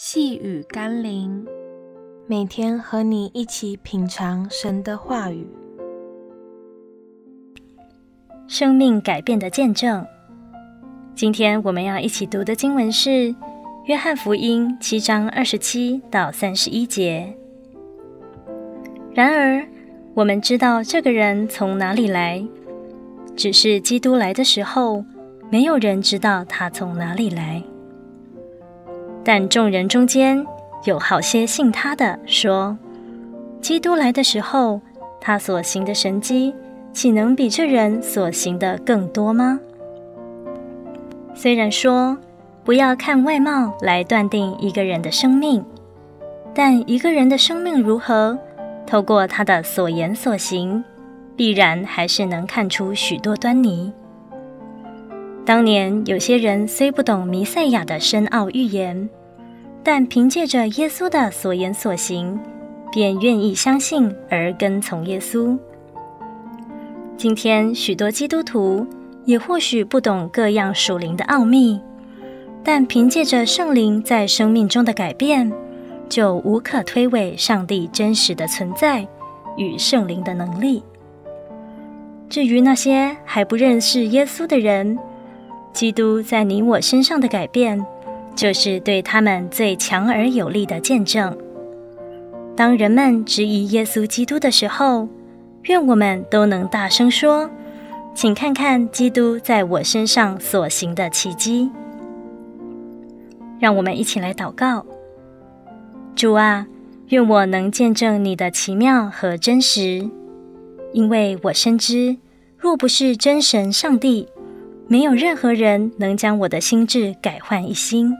细雨甘霖，每天和你一起品尝神的话语，生命改变的见证。今天我们要一起读的经文是《约翰福音》七章二十七到三十一节。然而，我们知道这个人从哪里来，只是基督来的时候，没有人知道他从哪里来。但众人中间有好些信他的，说：“基督来的时候，他所行的神迹，岂能比这人所行的更多吗？”虽然说不要看外貌来断定一个人的生命，但一个人的生命如何，透过他的所言所行，必然还是能看出许多端倪。当年有些人虽不懂弥赛亚的深奥预言，但凭借着耶稣的所言所行，便愿意相信而跟从耶稣。今天许多基督徒也或许不懂各样属灵的奥秘，但凭借着圣灵在生命中的改变，就无可推诿上帝真实的存在与圣灵的能力。至于那些还不认识耶稣的人，基督在你我身上的改变，就是对他们最强而有力的见证。当人们质疑耶稣基督的时候，愿我们都能大声说：“请看看基督在我身上所行的奇迹。”让我们一起来祷告：主啊，愿我能见证你的奇妙和真实，因为我深知，若不是真神上帝，没有任何人能将我的心志改换一新。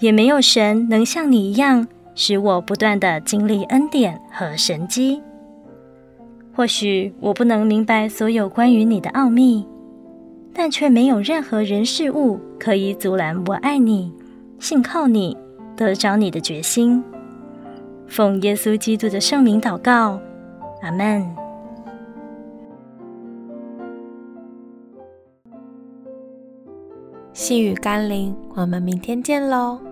也没有神能像你一样，使我不断的经历恩典和神迹。或许我不能明白所有关于你的奥秘，但却没有任何人事物可以阻拦我爱你、信靠你、得着你的决心。奉耶稣基督的圣名祷告，阿门。细雨甘霖，我们明天见喽。